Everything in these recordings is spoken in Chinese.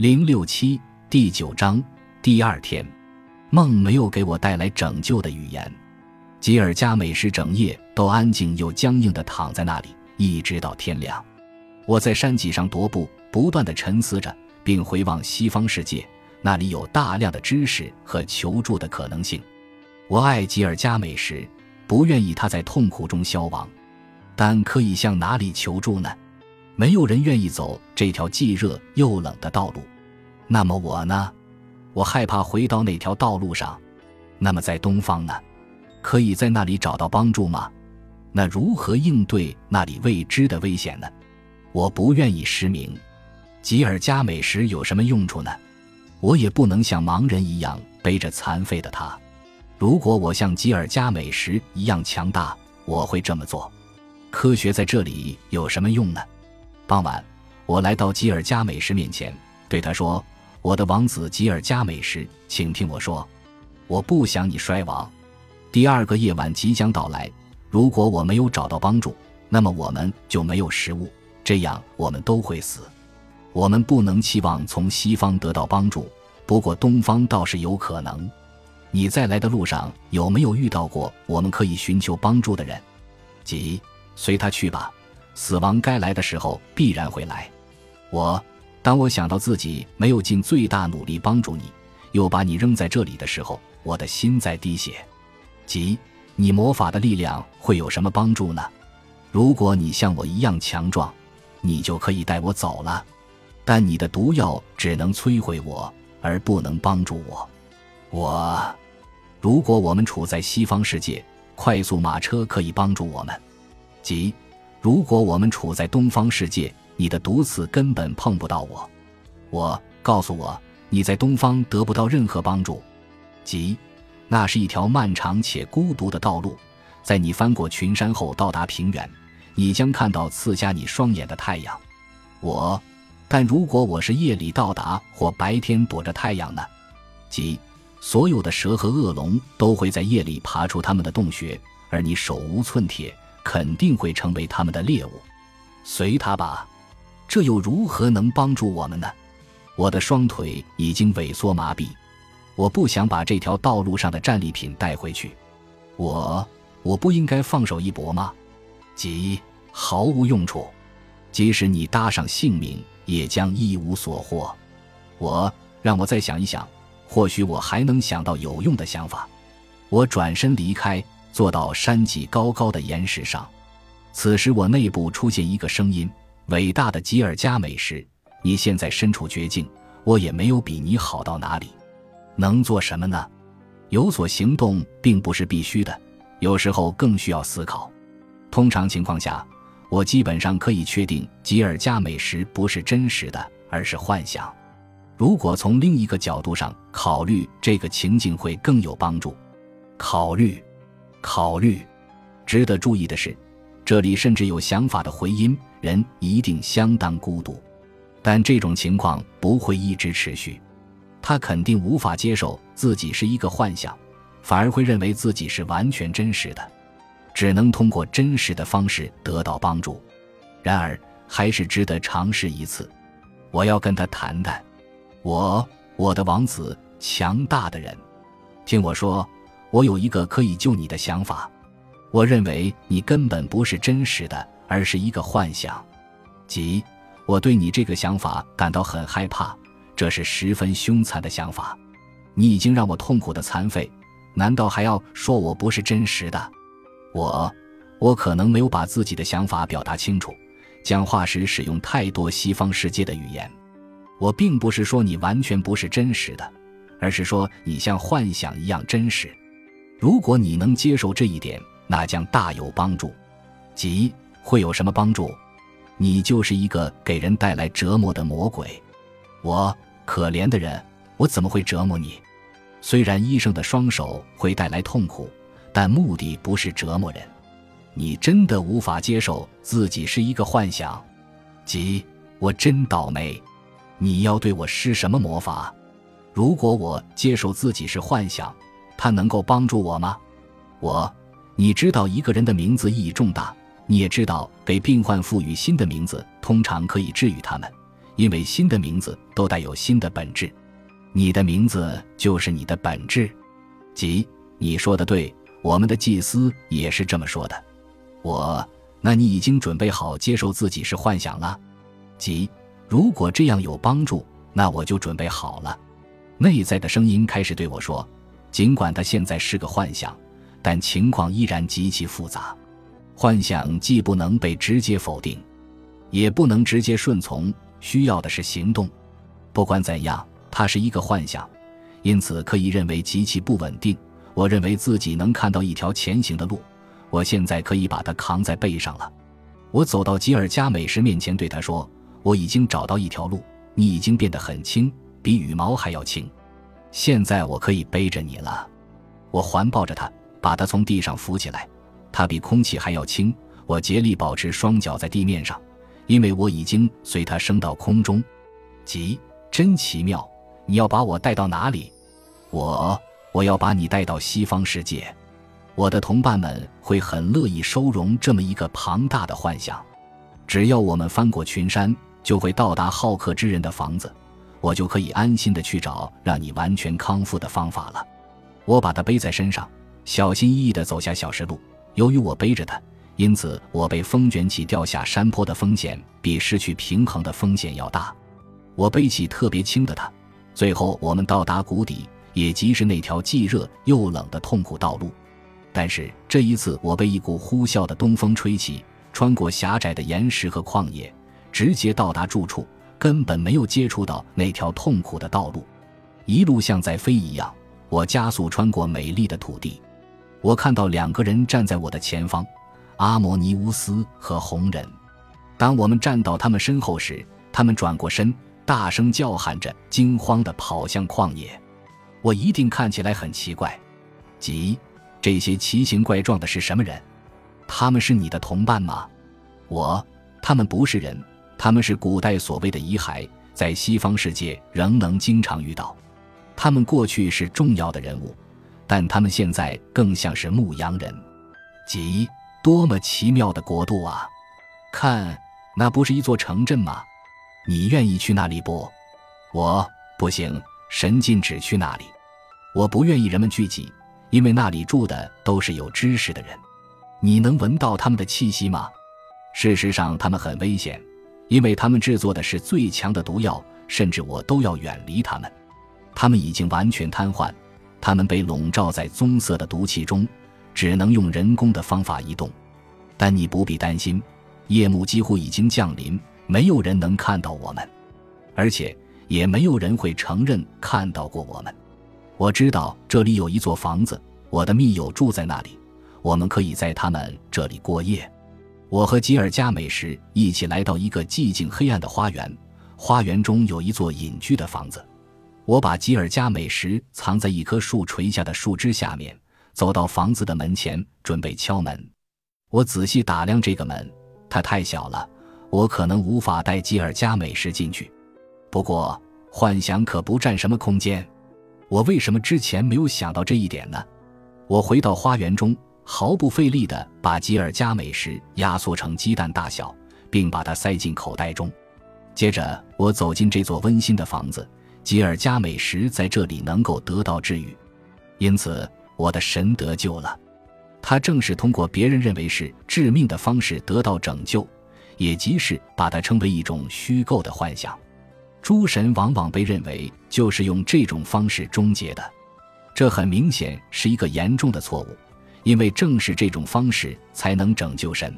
零六七第九章第二天，梦没有给我带来拯救的语言。吉尔加美什整夜都安静又僵硬地躺在那里，一直到天亮。我在山脊上踱步，不断地沉思着，并回望西方世界，那里有大量的知识和求助的可能性。我爱吉尔加美什，不愿意他在痛苦中消亡，但可以向哪里求助呢？没有人愿意走这条既热又冷的道路。那么我呢？我害怕回到那条道路上。那么在东方呢？可以在那里找到帮助吗？那如何应对那里未知的危险呢？我不愿意失明。吉尔加美什有什么用处呢？我也不能像盲人一样背着残废的他。如果我像吉尔加美什一样强大，我会这么做。科学在这里有什么用呢？傍晚，我来到吉尔加美什面前，对他说。我的王子吉尔加美什，请听我说，我不想你衰亡。第二个夜晚即将到来，如果我没有找到帮助，那么我们就没有食物，这样我们都会死。我们不能期望从西方得到帮助，不过东方倒是有可能。你在来的路上有没有遇到过我们可以寻求帮助的人？即随他去吧，死亡该来的时候必然会来。我。当我想到自己没有尽最大努力帮助你，又把你扔在这里的时候，我的心在滴血。即你魔法的力量会有什么帮助呢？如果你像我一样强壮，你就可以带我走了。但你的毒药只能摧毁我，而不能帮助我。我，如果我们处在西方世界，快速马车可以帮助我们；即如果我们处在东方世界。你的毒刺根本碰不到我，我告诉我你在东方得不到任何帮助，即那是一条漫长且孤独的道路，在你翻过群山后到达平原，你将看到刺瞎你双眼的太阳。我，但如果我是夜里到达或白天躲着太阳呢？即所有的蛇和恶龙都会在夜里爬出他们的洞穴，而你手无寸铁，肯定会成为他们的猎物。随他吧。这又如何能帮助我们呢？我的双腿已经萎缩麻痹，我不想把这条道路上的战利品带回去。我，我不应该放手一搏吗？即毫无用处，即使你搭上性命，也将一无所获。我，让我再想一想，或许我还能想到有用的想法。我转身离开，坐到山脊高高的岩石上。此时，我内部出现一个声音。伟大的吉尔加美什，你现在身处绝境，我也没有比你好到哪里。能做什么呢？有所行动并不是必须的，有时候更需要思考。通常情况下，我基本上可以确定吉尔加美什不是真实的，而是幻想。如果从另一个角度上考虑这个情境，会更有帮助。考虑，考虑。值得注意的是。这里甚至有想法的回音，人一定相当孤独，但这种情况不会一直持续。他肯定无法接受自己是一个幻想，反而会认为自己是完全真实的，只能通过真实的方式得到帮助。然而，还是值得尝试一次。我要跟他谈谈，我，我的王子，强大的人，听我说，我有一个可以救你的想法。我认为你根本不是真实的，而是一个幻想。即，我对你这个想法感到很害怕，这是十分凶残的想法。你已经让我痛苦的残废，难道还要说我不是真实的？我，我可能没有把自己的想法表达清楚，讲话时使用太多西方世界的语言。我并不是说你完全不是真实的，而是说你像幻想一样真实。如果你能接受这一点。那将大有帮助，即会有什么帮助？你就是一个给人带来折磨的魔鬼。我可怜的人，我怎么会折磨你？虽然医生的双手会带来痛苦，但目的不是折磨人。你真的无法接受自己是一个幻想？即我真倒霉。你要对我施什么魔法？如果我接受自己是幻想，他能够帮助我吗？我。你知道一个人的名字意义重大，你也知道给病患赋予新的名字通常可以治愈他们，因为新的名字都带有新的本质。你的名字就是你的本质。即你说的对，我们的祭司也是这么说的。我，那你已经准备好接受自己是幻想了？即如果这样有帮助，那我就准备好了。内在的声音开始对我说：“尽管它现在是个幻想，但情况依然极其复杂。幻想既不能被直接否定，也不能直接顺从，需要的是行动。不管怎样，它是一个幻想，因此可以认为极其不稳定。我认为自己能看到一条前行的路，我现在可以把它扛在背上了。我走到吉尔加美什面前，对他说：‘我已经找到一条路，你已经变得很轻。’”比羽毛还要轻，现在我可以背着你了。我环抱着他，把它从地上扶起来。它比空气还要轻。我竭力保持双脚在地面上，因为我已经随它升到空中。急，真奇妙！你要把我带到哪里？我，我要把你带到西方世界。我的同伴们会很乐意收容这么一个庞大的幻想。只要我们翻过群山，就会到达好客之人的房子。我就可以安心的去找让你完全康复的方法了。我把它背在身上，小心翼翼地走下小石路。由于我背着它，因此我被风卷起掉下山坡的风险比失去平衡的风险要大。我背起特别轻的它，最后我们到达谷底，也即是那条既热又冷的痛苦道路。但是这一次，我被一股呼啸的东风吹起，穿过狭窄的岩石和旷野，直接到达住处。根本没有接触到那条痛苦的道路，一路像在飞一样。我加速穿过美丽的土地，我看到两个人站在我的前方，阿摩尼乌斯和红人。当我们站到他们身后时，他们转过身，大声叫喊着，惊慌地跑向旷野。我一定看起来很奇怪。即这些奇形怪状的是什么人？他们是你的同伴吗？我，他们不是人。他们是古代所谓的遗骸，在西方世界仍能经常遇到。他们过去是重要的人物，但他们现在更像是牧羊人。即多么奇妙的国度啊！看，那不是一座城镇吗？你愿意去那里不？我不行，神禁止去那里。我不愿意人们聚集，因为那里住的都是有知识的人。你能闻到他们的气息吗？事实上，他们很危险。因为他们制作的是最强的毒药，甚至我都要远离他们。他们已经完全瘫痪，他们被笼罩在棕色的毒气中，只能用人工的方法移动。但你不必担心，夜幕几乎已经降临，没有人能看到我们，而且也没有人会承认看到过我们。我知道这里有一座房子，我的密友住在那里，我们可以在他们这里过夜。我和吉尔加美什一起来到一个寂静黑暗的花园，花园中有一座隐居的房子。我把吉尔加美什藏在一棵树垂下的树枝下面，走到房子的门前，准备敲门。我仔细打量这个门，它太小了，我可能无法带吉尔加美什进去。不过，幻想可不占什么空间。我为什么之前没有想到这一点呢？我回到花园中。毫不费力地把吉尔加美什压缩成鸡蛋大小，并把它塞进口袋中。接着，我走进这座温馨的房子。吉尔加美什在这里能够得到治愈，因此我的神得救了。他正是通过别人认为是致命的方式得到拯救，也即是把它称为一种虚构的幻想。诸神往往被认为就是用这种方式终结的，这很明显是一个严重的错误。因为正是这种方式才能拯救神，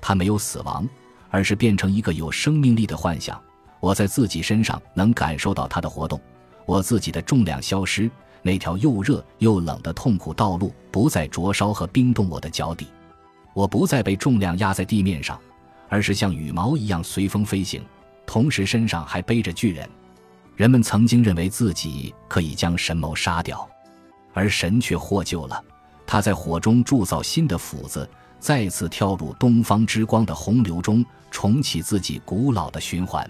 他没有死亡，而是变成一个有生命力的幻想。我在自己身上能感受到它的活动，我自己的重量消失，那条又热又冷的痛苦道路不再灼烧和冰冻我的脚底，我不再被重量压在地面上，而是像羽毛一样随风飞行，同时身上还背着巨人。人们曾经认为自己可以将神谋杀掉，而神却获救了。他在火中铸造新的斧子，再次跳入东方之光的洪流中，重启自己古老的循环。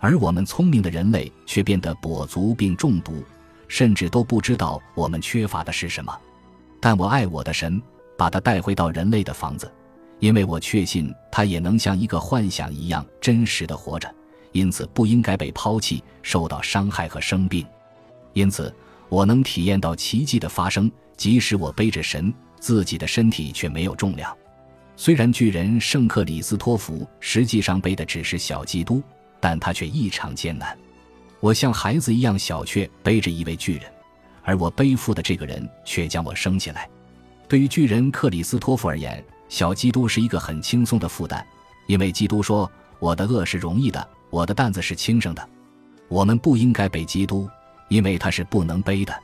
而我们聪明的人类却变得跛足并中毒，甚至都不知道我们缺乏的是什么。但我爱我的神，把他带回到人类的房子，因为我确信他也能像一个幻想一样真实的活着，因此不应该被抛弃、受到伤害和生病。因此，我能体验到奇迹的发生，即使我背着神，自己的身体却没有重量。虽然巨人圣克里斯托弗实际上背的只是小基督，但他却异常艰难。我像孩子一样小却背着一位巨人，而我背负的这个人却将我升起来。对于巨人克里斯托弗而言，小基督是一个很轻松的负担，因为基督说：“我的恶是容易的，我的担子是轻省的。”我们不应该背基督，因为他是不能背的。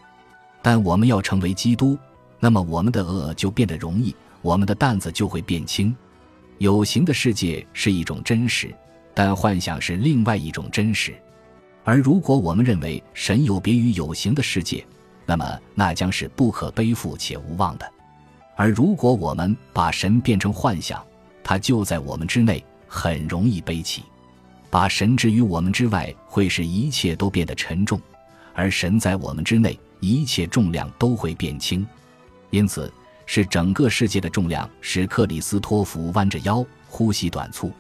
但我们要成为基督，那么我们的恶就变得容易，我们的担子就会变轻。有形的世界是一种真实，但幻想是另外一种真实。而如果我们认为神有别于有形的世界，那么那将是不可背负且无望的；而如果我们把神变成幻想，他就在我们之内，很容易背起。把神置于我们之外，会使一切都变得沉重；而神在我们之内，一切重量都会变轻。因此，是整个世界的重量使克里斯托弗弯着腰，呼吸短促。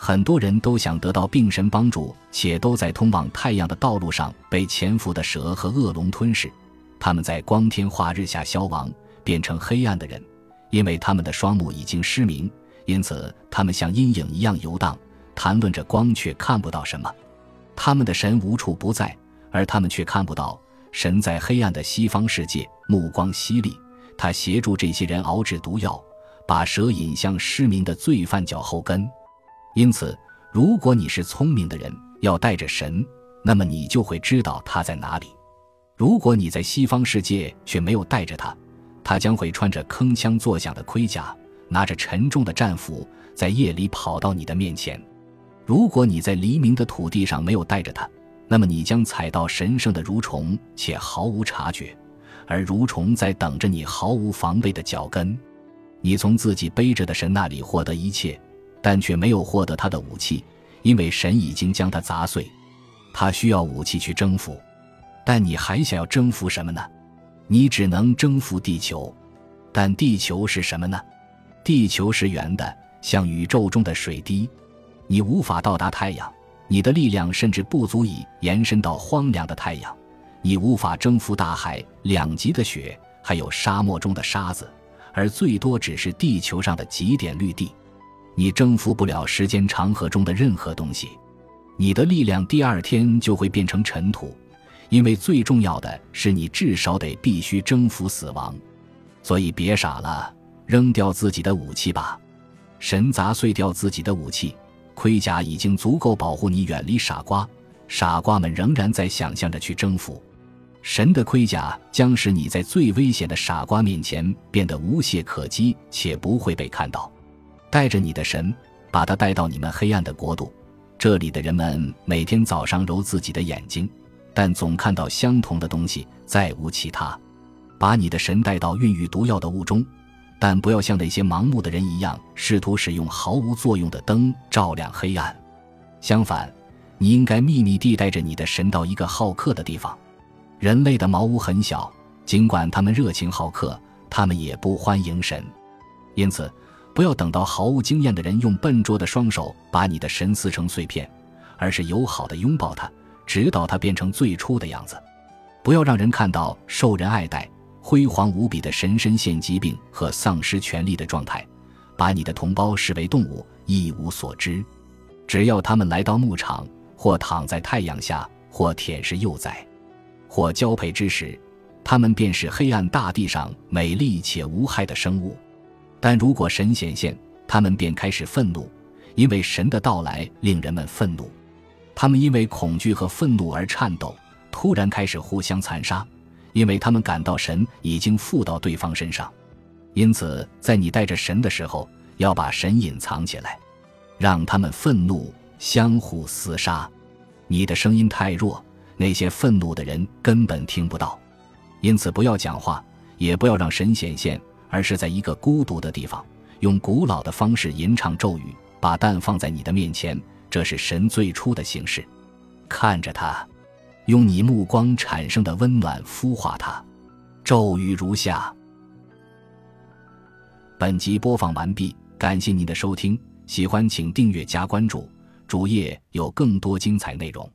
很多人都想得到病神帮助，且都在通往太阳的道路上被潜伏的蛇和恶龙吞噬。他们在光天化日下消亡，变成黑暗的人，因为他们的双目已经失明，因此他们像阴影一样游荡，谈论着光却看不到什么。他们的神无处不在，而他们却看不到神在黑暗的西方世界，目光犀利，他协助这些人熬制毒药，把蛇引向失明的罪犯脚后跟。因此，如果你是聪明的人，要带着神，那么你就会知道他在哪里。如果你在西方世界却没有带着他，他将会穿着铿锵作响的盔甲，拿着沉重的战斧，在夜里跑到你的面前。如果你在黎明的土地上没有带着他，那么你将踩到神圣的蠕虫，且毫无察觉，而蠕虫在等着你毫无防备的脚跟。你从自己背着的神那里获得一切。但却没有获得他的武器，因为神已经将他砸碎。他需要武器去征服，但你还想要征服什么呢？你只能征服地球，但地球是什么呢？地球是圆的，像宇宙中的水滴。你无法到达太阳，你的力量甚至不足以延伸到荒凉的太阳。你无法征服大海、两极的雪，还有沙漠中的沙子，而最多只是地球上的几点绿地。你征服不了时间长河中的任何东西，你的力量第二天就会变成尘土，因为最重要的是你至少得必须征服死亡，所以别傻了，扔掉自己的武器吧。神砸碎掉自己的武器，盔甲已经足够保护你远离傻瓜，傻瓜们仍然在想象着去征服。神的盔甲将使你在最危险的傻瓜面前变得无懈可击，且不会被看到。带着你的神，把他带到你们黑暗的国度。这里的人们每天早上揉自己的眼睛，但总看到相同的东西，再无其他。把你的神带到孕育毒药的雾中，但不要像那些盲目的人一样，试图使用毫无作用的灯照亮黑暗。相反，你应该秘密地带着你的神到一个好客的地方。人类的茅屋很小，尽管他们热情好客，他们也不欢迎神。因此。不要等到毫无经验的人用笨拙的双手把你的神撕成碎片，而是友好的拥抱他，直到他变成最初的样子。不要让人看到受人爱戴、辉煌无比的神身陷疾病和丧失权力的状态。把你的同胞视为动物，一无所知。只要他们来到牧场，或躺在太阳下，或舔舐幼崽，或交配之时，他们便是黑暗大地上美丽且无害的生物。但如果神显现，他们便开始愤怒，因为神的到来令人们愤怒。他们因为恐惧和愤怒而颤抖，突然开始互相残杀，因为他们感到神已经附到对方身上。因此，在你带着神的时候，要把神隐藏起来，让他们愤怒，相互厮杀。你的声音太弱，那些愤怒的人根本听不到。因此，不要讲话，也不要让神显现。而是在一个孤独的地方，用古老的方式吟唱咒语，把蛋放在你的面前，这是神最初的形式。看着它，用你目光产生的温暖孵化它。咒语如下。本集播放完毕，感谢您的收听，喜欢请订阅加关注，主页有更多精彩内容。